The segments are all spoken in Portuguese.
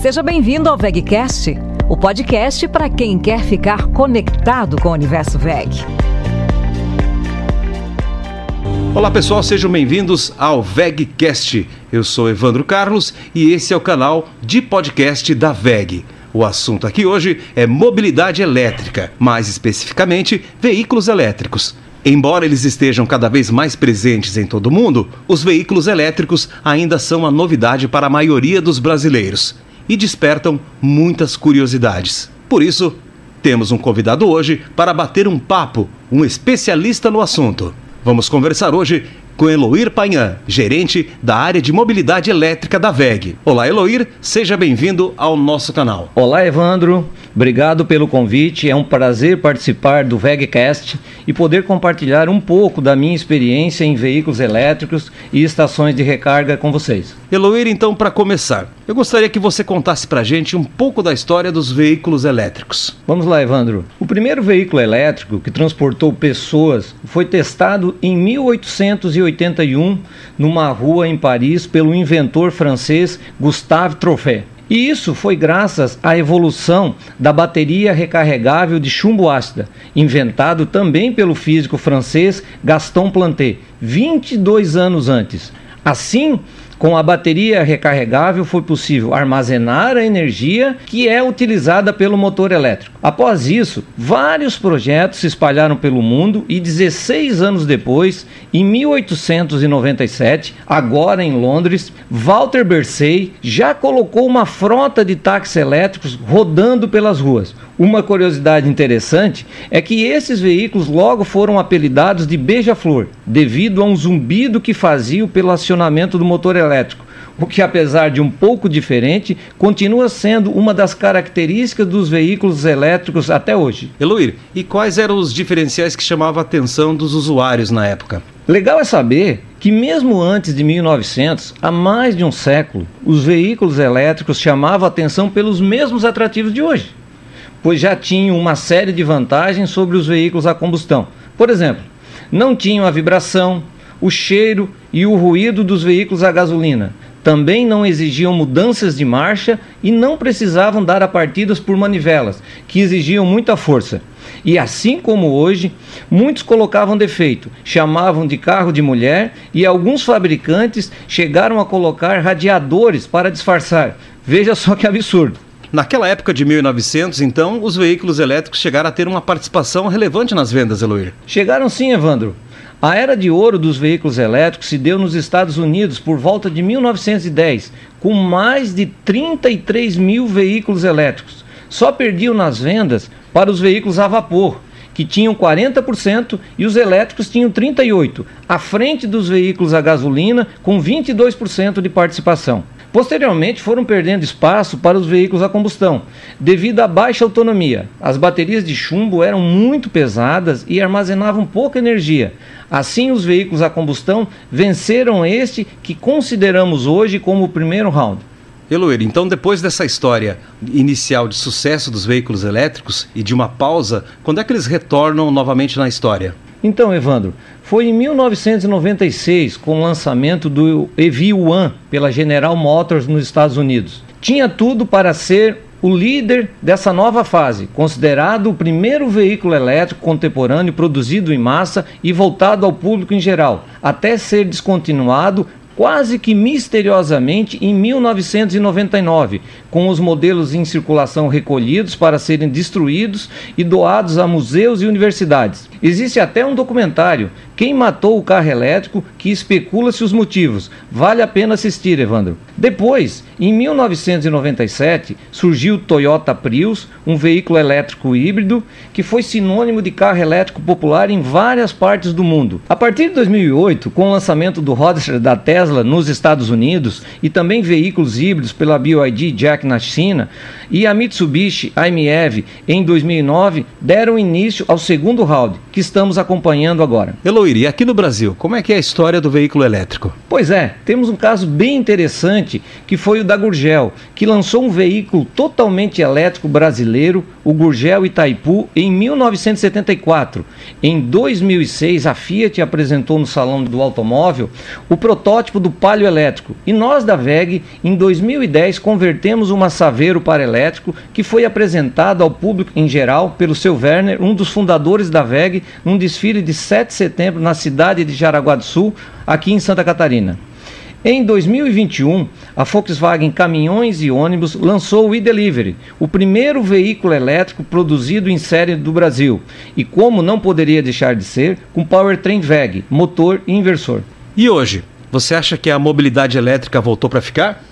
Seja bem-vindo ao VegCast, o podcast para quem quer ficar conectado com o universo VEG. Olá pessoal, sejam bem-vindos ao VegCast. Eu sou Evandro Carlos e esse é o canal de podcast da VEG. O assunto aqui hoje é mobilidade elétrica, mais especificamente veículos elétricos. Embora eles estejam cada vez mais presentes em todo o mundo, os veículos elétricos ainda são uma novidade para a maioria dos brasileiros e despertam muitas curiosidades. Por isso, temos um convidado hoje para bater um papo, um especialista no assunto. Vamos conversar hoje com Eloir Painhan, gerente da área de mobilidade elétrica da VEG. Olá, Eloir, seja bem-vindo ao nosso canal. Olá, Evandro. Obrigado pelo convite. É um prazer participar do VEGcast e poder compartilhar um pouco da minha experiência em veículos elétricos e estações de recarga com vocês. Eloir, então, para começar, eu gostaria que você contasse para a gente um pouco da história dos veículos elétricos. Vamos lá, Evandro. O primeiro veículo elétrico que transportou pessoas foi testado em 1881 numa rua em Paris pelo inventor francês Gustave Troffet. E isso foi graças à evolução da bateria recarregável de chumbo ácida, inventado também pelo físico francês Gaston Planté, 22 anos antes. Assim, com a bateria recarregável foi possível armazenar a energia que é utilizada pelo motor elétrico. Após isso, vários projetos se espalharam pelo mundo e 16 anos depois, em 1897, agora em Londres, Walter Bersey já colocou uma frota de táxis elétricos rodando pelas ruas. Uma curiosidade interessante é que esses veículos logo foram apelidados de beija-flor, devido a um zumbido que faziam pelo acionamento do motor elétrico o que, apesar de um pouco diferente, continua sendo uma das características dos veículos elétricos até hoje. Eloir, e quais eram os diferenciais que chamavam a atenção dos usuários na época? Legal é saber que, mesmo antes de 1900, há mais de um século, os veículos elétricos chamavam a atenção pelos mesmos atrativos de hoje pois já tinham uma série de vantagens sobre os veículos a combustão. Por exemplo, não tinham a vibração, o cheiro e o ruído dos veículos a gasolina. Também não exigiam mudanças de marcha e não precisavam dar a partidas por manivelas, que exigiam muita força. E assim como hoje, muitos colocavam defeito, chamavam de carro de mulher e alguns fabricantes chegaram a colocar radiadores para disfarçar. Veja só que absurdo. Naquela época de 1900, então, os veículos elétricos chegaram a ter uma participação relevante nas vendas, Eloir. Chegaram sim, Evandro. A era de ouro dos veículos elétricos se deu nos Estados Unidos por volta de 1910, com mais de 33 mil veículos elétricos. Só perdiam nas vendas para os veículos a vapor, que tinham 40% e os elétricos tinham 38%, à frente dos veículos a gasolina, com 22% de participação. Posteriormente, foram perdendo espaço para os veículos a combustão, devido à baixa autonomia. As baterias de chumbo eram muito pesadas e armazenavam pouca energia. Assim, os veículos a combustão venceram este que consideramos hoje como o primeiro round. Eloir, então depois dessa história inicial de sucesso dos veículos elétricos e de uma pausa, quando é que eles retornam novamente na história? Então, Evandro, foi em 1996 com o lançamento do EV One pela General Motors nos Estados Unidos. Tinha tudo para ser o líder dessa nova fase, considerado o primeiro veículo elétrico contemporâneo produzido em massa e voltado ao público em geral, até ser descontinuado quase que misteriosamente em 1999, com os modelos em circulação recolhidos para serem destruídos e doados a museus e universidades. Existe até um documentário, Quem Matou o Carro Elétrico, que especula-se os motivos. Vale a pena assistir, Evandro. Depois, em 1997, surgiu o Toyota Prius, um veículo elétrico híbrido que foi sinônimo de carro elétrico popular em várias partes do mundo. A partir de 2008, com o lançamento do Roadster da Tesla nos Estados Unidos e também veículos híbridos pela BYD Jack na China e a Mitsubishi AMEV em 2009, deram início ao segundo round, que estamos acompanhando agora. Eloir, e aqui no Brasil, como é que é a história do veículo elétrico? Pois é, temos um caso bem interessante que foi o da Gurgel, que lançou um veículo totalmente elétrico brasileiro, o Gurgel Itaipu, em 1974. Em 2006, a Fiat apresentou no Salão do Automóvel o protótipo do Palio elétrico e nós da VEG, em 2010, convertemos uma Saveiro para elétrico que foi apresentado ao público em geral pelo seu Werner, um dos fundadores da VEG, num desfile de 7 de setembro na cidade de Jaraguá do Sul, aqui em Santa Catarina. Em 2021, a Volkswagen Caminhões e Ônibus lançou o e-Delivery, o primeiro veículo elétrico produzido em série do Brasil, e como não poderia deixar de ser, com powertrain VEG, motor e inversor. E hoje, você acha que a mobilidade elétrica voltou para ficar?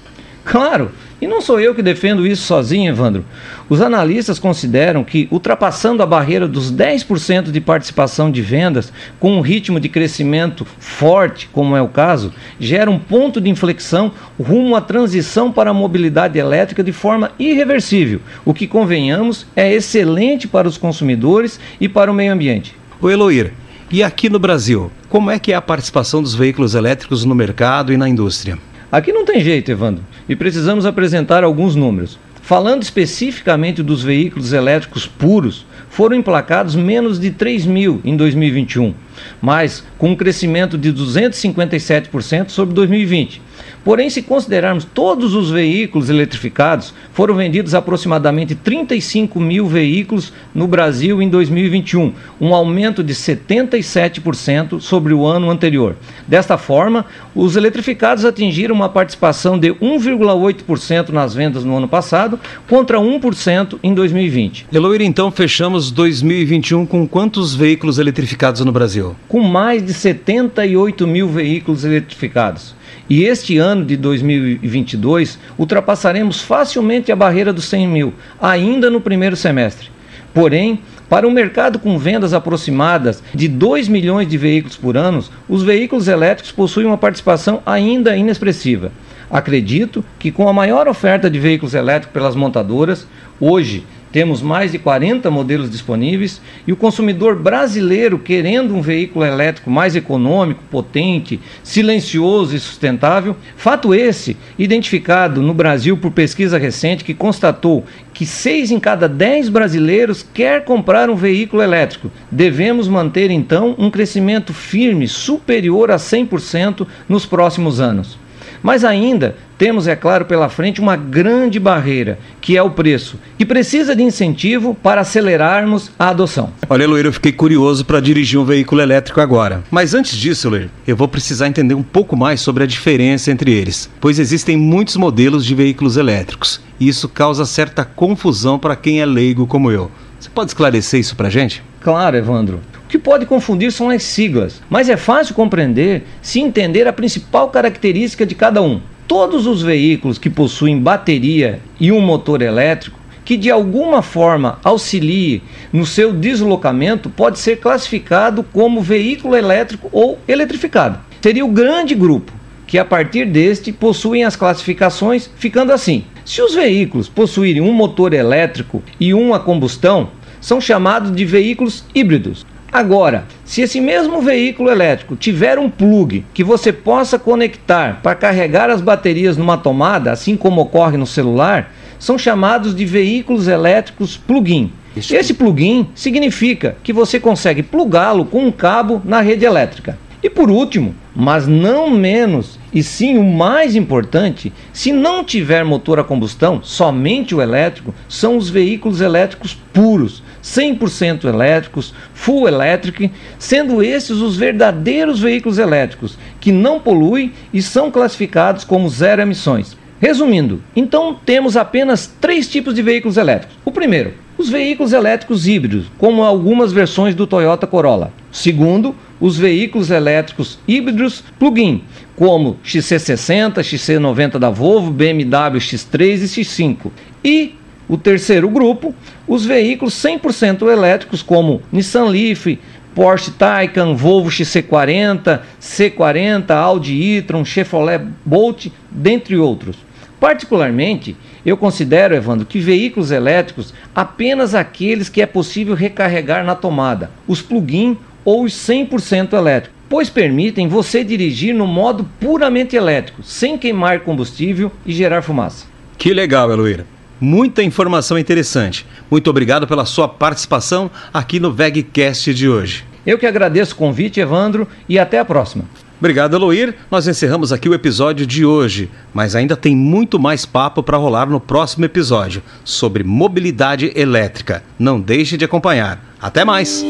Claro, e não sou eu que defendo isso sozinho, Evandro. Os analistas consideram que, ultrapassando a barreira dos 10% de participação de vendas, com um ritmo de crescimento forte, como é o caso, gera um ponto de inflexão rumo à transição para a mobilidade elétrica de forma irreversível, o que, convenhamos, é excelente para os consumidores e para o meio ambiente. O Eloir, e aqui no Brasil, como é que é a participação dos veículos elétricos no mercado e na indústria? Aqui não tem jeito, Evandro, e precisamos apresentar alguns números. Falando especificamente dos veículos elétricos puros, foram emplacados menos de 3 mil em 2021, mas com um crescimento de 257% sobre 2020. Porém, se considerarmos todos os veículos eletrificados, foram vendidos aproximadamente 35 mil veículos no Brasil em 2021, um aumento de 77% sobre o ano anterior. Desta forma, os eletrificados atingiram uma participação de 1,8% nas vendas no ano passado, contra 1% em 2020. Eloir, então fechamos 2021 com quantos veículos eletrificados no Brasil? Com mais de 78 mil veículos eletrificados. E este ano de 2022 ultrapassaremos facilmente a barreira dos 100 mil, ainda no primeiro semestre. Porém, para um mercado com vendas aproximadas de 2 milhões de veículos por ano, os veículos elétricos possuem uma participação ainda inexpressiva. Acredito que com a maior oferta de veículos elétricos pelas montadoras, hoje temos mais de 40 modelos disponíveis e o consumidor brasileiro querendo um veículo elétrico mais econômico, potente, silencioso e sustentável. Fato esse identificado no Brasil por pesquisa recente que constatou que 6 em cada 10 brasileiros quer comprar um veículo elétrico. Devemos manter então um crescimento firme superior a 100% nos próximos anos. Mas ainda temos, é claro, pela frente uma grande barreira, que é o preço, que precisa de incentivo para acelerarmos a adoção. Olha, Luir, eu fiquei curioso para dirigir um veículo elétrico agora. Mas antes disso, Luir, eu vou precisar entender um pouco mais sobre a diferença entre eles, pois existem muitos modelos de veículos elétricos e isso causa certa confusão para quem é leigo como eu. Você pode esclarecer isso para gente? Claro, Evandro. O que pode confundir são as siglas, mas é fácil compreender se entender a principal característica de cada um. Todos os veículos que possuem bateria e um motor elétrico que de alguma forma auxilie no seu deslocamento pode ser classificado como veículo elétrico ou eletrificado. Seria o grande grupo que a partir deste possuem as classificações, ficando assim: se os veículos possuírem um motor elétrico e um a combustão, são chamados de veículos híbridos. Agora, se esse mesmo veículo elétrico tiver um plug que você possa conectar para carregar as baterias numa tomada, assim como ocorre no celular, são chamados de veículos elétricos plug-in. Esse plug-in significa que você consegue plugá-lo com um cabo na rede elétrica. E por último, mas não menos, e sim o mais importante, se não tiver motor a combustão, somente o elétrico, são os veículos elétricos puros, 100% elétricos, full electric, sendo esses os verdadeiros veículos elétricos, que não poluem e são classificados como zero emissões. Resumindo, então temos apenas três tipos de veículos elétricos. O primeiro, os veículos elétricos híbridos, como algumas versões do Toyota Corolla. Segundo, os veículos elétricos híbridos plug-in, como XC60, XC90 da Volvo, BMW X3 e X5. E o terceiro grupo, os veículos 100% elétricos, como Nissan Leaf, Porsche Taycan, Volvo XC40, C40, Audi e-tron, Chevrolet Bolt, dentre outros. Particularmente, eu considero, Evandro, que veículos elétricos apenas aqueles que é possível recarregar na tomada, os plug-in ou os 100% elétricos, pois permitem você dirigir no modo puramente elétrico, sem queimar combustível e gerar fumaça. Que legal, Eloíra. Muita informação interessante. Muito obrigado pela sua participação aqui no VegCast de hoje. Eu que agradeço o convite, Evandro, e até a próxima. Obrigado, Eloir. Nós encerramos aqui o episódio de hoje, mas ainda tem muito mais papo para rolar no próximo episódio sobre mobilidade elétrica. Não deixe de acompanhar. Até mais!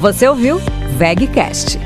Você ouviu VegCast